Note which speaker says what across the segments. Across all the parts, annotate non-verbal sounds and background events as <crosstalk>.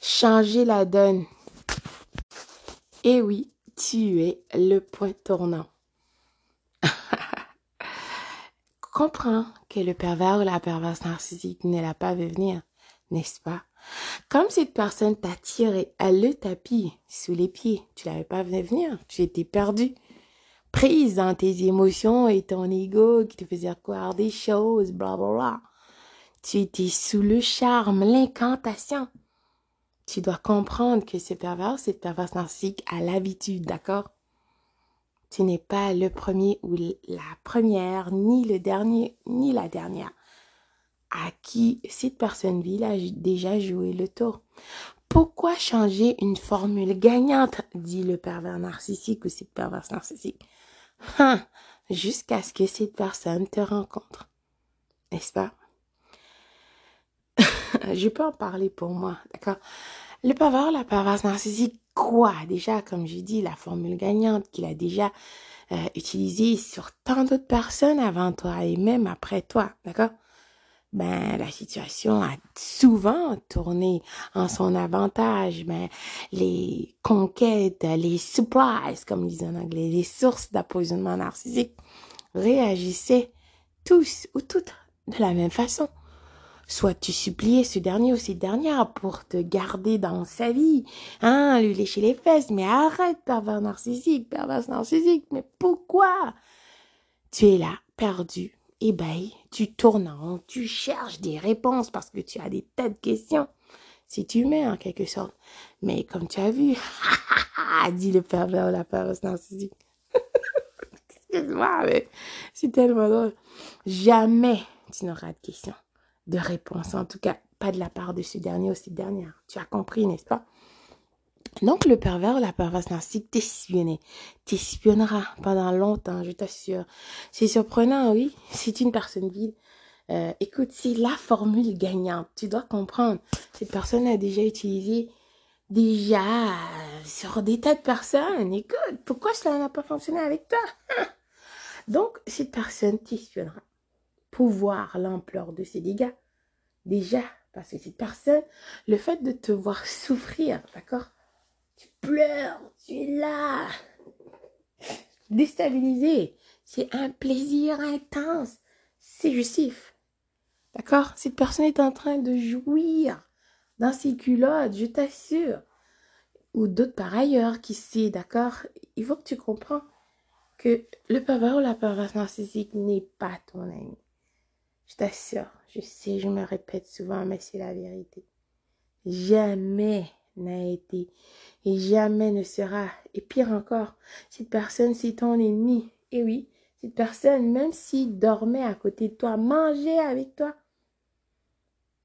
Speaker 1: changer la donne. Et oui, tu es le point tournant. <laughs> Comprends que le pervers ou la perverse narcissique ne l'a pas vu venir, n'est-ce pas? Comme cette personne t'a tiré à le tapis sous les pieds, tu l'avais pas vu venir, tu étais perdu, prise dans tes émotions et ton ego qui te faisait croire des choses, bla bla bla. Tu étais sous le charme, l'incantation. Tu dois comprendre que ce pervers, cette perverse narcissique a l'habitude, d'accord? Tu n'es pas le premier ou la première, ni le dernier, ni la dernière à qui cette personne-ville a déjà joué le tour. Pourquoi changer une formule gagnante, dit le pervers narcissique ou cette perverse narcissique, hein, jusqu'à ce que cette personne te rencontre. N'est-ce pas? <laughs> Je peux en parler pour moi, d'accord? Le pervers, la perverse narcissique, quoi? Déjà, comme j'ai dit, la formule gagnante qu'il a déjà euh, utilisée sur tant d'autres personnes avant toi et même après toi, d'accord? ben la situation a souvent tourné en son avantage, mais les conquêtes, les surprises, comme disent en anglais, les sources d'appoisonnement narcissique réagissaient tous ou toutes de la même façon. Soit tu suppliais ce dernier ou cette dernière pour te garder dans sa vie, hein, lui lécher les fesses, mais arrête, pervers narcissique, pervers narcissique, mais pourquoi? Tu es là, perdu, ébahi, tu tournes en tu cherches des réponses parce que tu as des tas de questions. C'est humain en quelque sorte. Mais comme tu as vu, <laughs> dit le pervers la perverse narcissique. <laughs> Excuse-moi, mais c'est tellement drôle. Jamais tu n'auras de questions, de réponses. En tout cas, pas de la part de ce dernier ou cette dernière. Tu as compris, n'est-ce pas? Donc, le pervers ou la perverse narcissique t'espionnera pendant longtemps, je t'assure. C'est surprenant, oui. C'est une personne vile. Euh, écoute, c'est la formule gagnante. Tu dois comprendre. Cette personne a déjà utilisé déjà sur des tas de personnes. Écoute, pourquoi cela n'a pas fonctionné avec toi? <laughs> Donc, cette personne t'espionnera pour l'ampleur de ses dégâts. Déjà, parce que cette personne, le fait de te voir souffrir, d'accord? Tu pleures, tu es là. Déstabilisé. C'est un plaisir intense. C'est justif. D'accord? Cette personne est en train de jouir dans ses culottes, je t'assure. Ou d'autres par ailleurs qui sait, d'accord? Il faut que tu comprends que le pervers ou la perverse narcissique n'est pas ton ami. Je t'assure, je sais, je me répète souvent, mais c'est la vérité. Jamais n'a été et jamais ne sera. Et pire encore, cette personne, c'est ton ennemi. Et oui, cette personne, même s'il dormait à côté de toi, mangeait avec toi,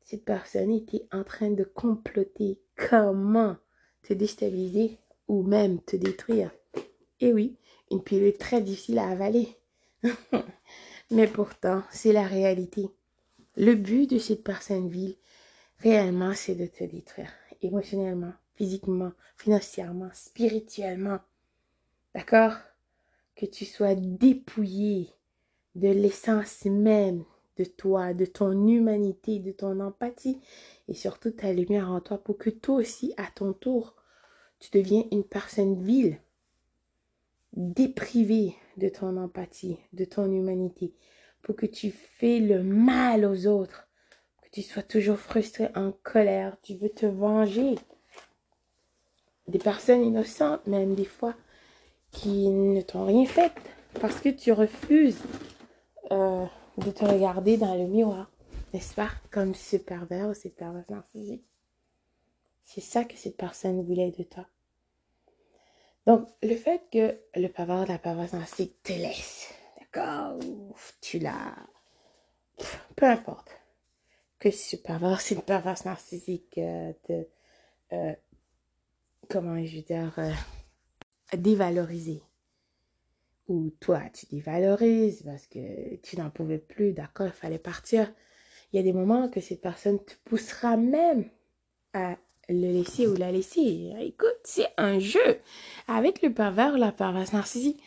Speaker 1: cette personne était en train de comploter comment te déstabiliser ou même te détruire? Et oui, une pilule très difficile à avaler. <laughs> Mais pourtant, c'est la réalité. Le but de cette personne ville, réellement, c'est de te détruire émotionnellement, physiquement, financièrement, spirituellement. D'accord? Que tu sois dépouillé de l'essence même de toi, de ton humanité, de ton empathie et surtout ta lumière en toi pour que toi aussi, à ton tour, tu deviens une personne vile, déprivée de ton empathie, de ton humanité, pour que tu fais le mal aux autres, que tu sois toujours frustré, en colère, tu veux te venger des personnes innocentes, même des fois, qui ne t'ont rien fait parce que tu refuses euh, de te regarder dans le miroir, n'est-ce pas? Comme ce ou cette perverse narcissique. C'est ça que cette personne voulait de toi. Donc, le fait que le ou la perverse narcissique te laisse, d'accord, tu l'as, peu importe, que ce pervers, cette perverse narcissique euh, te, euh, comment je veux dire, euh, dévaloriser. Ou toi, tu dévalorises parce que tu n'en pouvais plus, d'accord, il fallait partir. Il y a des moments que cette personne te poussera même à le laisser ou la laisser. Écoute, c'est un jeu. Avec le pervers ou la perverse narcissique,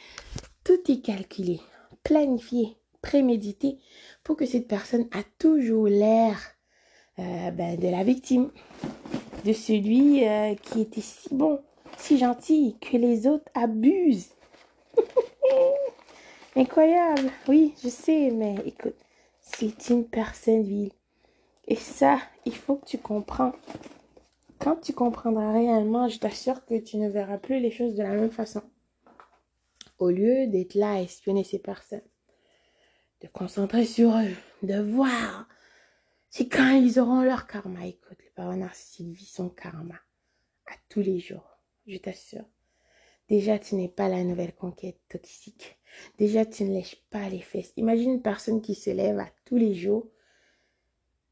Speaker 1: tout est calculé, planifié, prémédité pour que cette personne a toujours l'air euh, ben, de la victime de celui euh, qui était si bon, si gentil, que les autres abusent. <laughs> Incroyable, oui, je sais, mais écoute, c'est une personne vile. Et ça, il faut que tu comprends. Quand tu comprendras réellement, je t'assure que tu ne verras plus les choses de la même façon. Au lieu d'être là à espionner ces personnes, de concentrer sur eux, de voir. C'est quand ils auront leur karma. Écoute, le parent narcissique vit son karma à tous les jours, je t'assure. Déjà, tu n'es pas la nouvelle conquête toxique. Déjà, tu ne lèches pas les fesses. Imagine une personne qui se lève à tous les jours,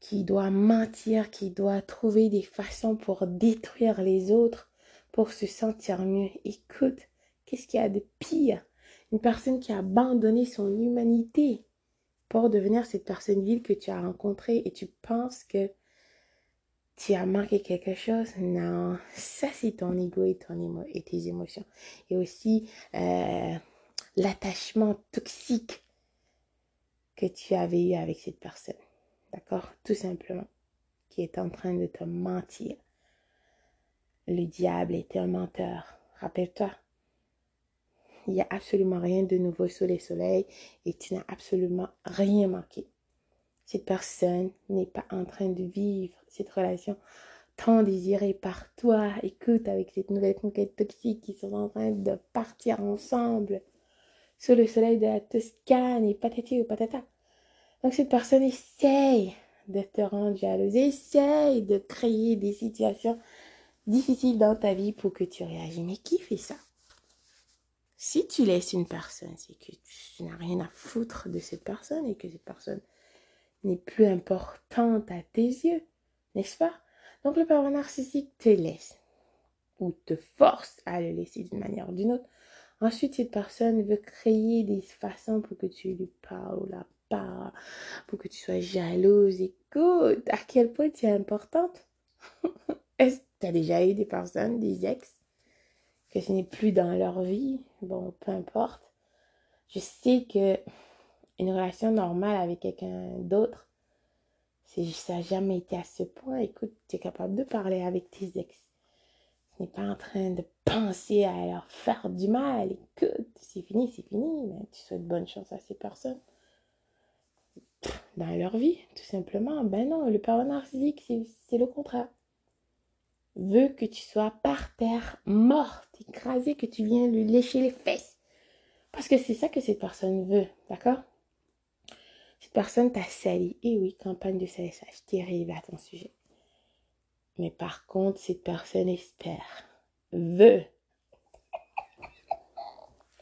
Speaker 1: qui doit mentir, qui doit trouver des façons pour détruire les autres, pour se sentir mieux. Écoute, qu'est-ce qu'il y a de pire? Une personne qui a abandonné son humanité pour devenir cette personne vile que tu as rencontrée et tu penses que tu as manqué quelque chose? Non, ça c'est ton ego et, ton tes émotions. Et aussi euh, l'attachement toxique que tu avais eu avec cette personne. D'accord? Tout simplement. Qui est en train de te mentir. Le diable était un menteur. Rappelle-toi. Il n'y a absolument rien de nouveau sous les soleils et tu n'as absolument rien manqué. Cette personne n'est pas en train de vivre cette relation tant désirée par toi. Écoute, avec cette nouvelle conquête toxique qui sont en train de partir ensemble sous le soleil de la Toscane et patati ou patata. Donc cette personne essaye de te rendre jalouse, essaye de créer des situations difficiles dans ta vie pour que tu réagis. Mais qui fait ça? Si tu laisses une personne, c'est que tu n'as rien à foutre de cette personne et que cette personne n'est plus importante à tes yeux, n'est-ce pas? Donc le pervers narcissique te laisse ou te force à le laisser d'une manière ou d'une autre. Ensuite, cette personne veut créer des façons pour que tu lui parles ou la parles, pour que tu sois jalouse. Écoute, à quel point tu es importante? <laughs> Est-ce que tu as déjà eu des personnes, des ex, que ce n'est plus dans leur vie, bon, peu importe. Je sais que une relation normale avec quelqu'un d'autre, ça n'a jamais été à ce point. Écoute, tu es capable de parler avec tes ex. Tu n'es pas en train de penser à leur faire du mal. Écoute, c'est fini, c'est fini. Mais tu souhaites bonne chance à ces personnes. Dans leur vie, tout simplement. Ben non, le parent narcissique, c'est le contraire veut que tu sois par terre, morte, écrasée, que tu viennes lui lécher les fesses. Parce que c'est ça que cette personne veut, d'accord? Cette personne t'a sali. Et oui, campagne de salissage terrible à ton sujet. Mais par contre, cette personne espère, veut.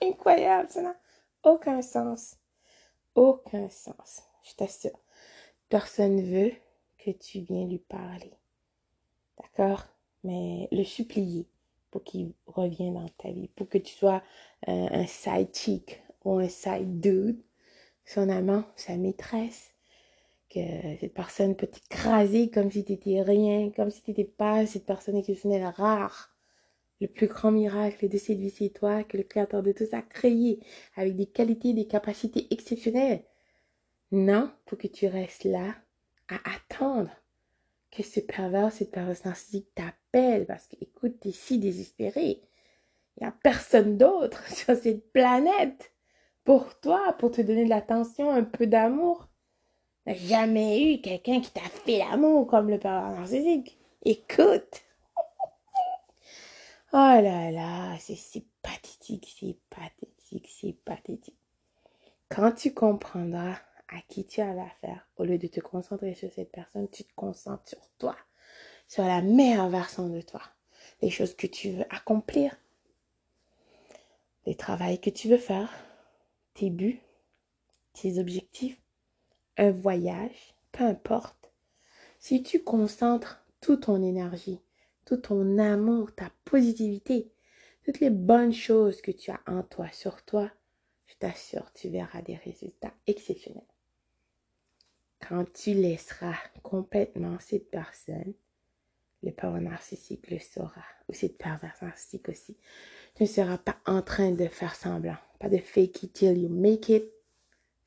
Speaker 1: Incroyable, ça n'a aucun sens. Aucun sens, je t'assure. Personne veut que tu viennes lui parler. D'accord? Mais le supplier pour qu'il revienne dans ta vie, pour que tu sois un, side chick ou un side dude, son amant, sa maîtresse, que cette personne peut t'écraser comme si tu étais rien, comme si tu n'étais pas cette personne exceptionnelle rare. Le plus grand miracle de cette vie, c'est toi que le Créateur de tout a créé avec des qualités, des capacités exceptionnelles. Non, pour que tu restes là à attendre que ce pervers, cette personne narcissique t'appelle parce que, écoute, t'es si désespéré. Il n'y a personne d'autre <laughs> sur cette planète pour toi, pour te donner de l'attention, un peu d'amour. n'a jamais eu quelqu'un qui t'a fait l'amour comme le pervers narcissique. Écoute. Oh là là, c'est pathétique, c'est pathétique, c'est pathétique. Quand tu comprendras à qui tu as affaire, au lieu de te concentrer sur cette personne, tu te concentres sur toi, sur la meilleure version de toi, les choses que tu veux accomplir, les travaux que tu veux faire, tes buts, tes objectifs, un voyage, peu importe. Si tu concentres toute ton énergie, tout ton amour, ta positivité, toutes les bonnes choses que tu as en toi, sur toi, je t'assure, tu verras des résultats exceptionnels. Quand tu laisseras complètement cette personne, le parent narcissique le saura, ou cette perverse narcissique aussi. Tu ne seras pas en train de faire semblant, pas de fake it till you make it.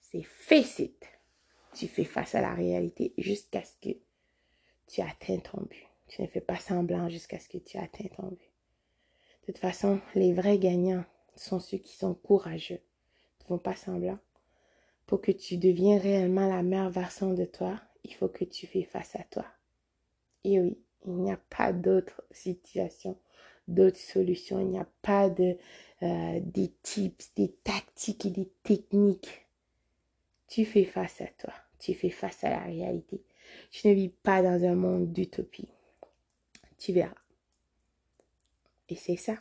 Speaker 1: C'est face it. Tu fais face à la réalité jusqu'à ce que tu atteignes ton but. Tu ne fais pas semblant jusqu'à ce que tu atteignes ton but. De toute façon, les vrais gagnants sont ceux qui sont courageux. Ne font pas semblant. Pour que tu deviennes réellement la meilleure version de toi, il faut que tu fais face à toi. Et oui, il n'y a pas d'autre situation, d'autres solutions. Il n'y a pas de euh, des tips, des tactiques et des techniques. Tu fais face à toi. Tu fais face à la réalité. Tu ne vis pas dans un monde d'utopie. Tu verras. Et c'est ça.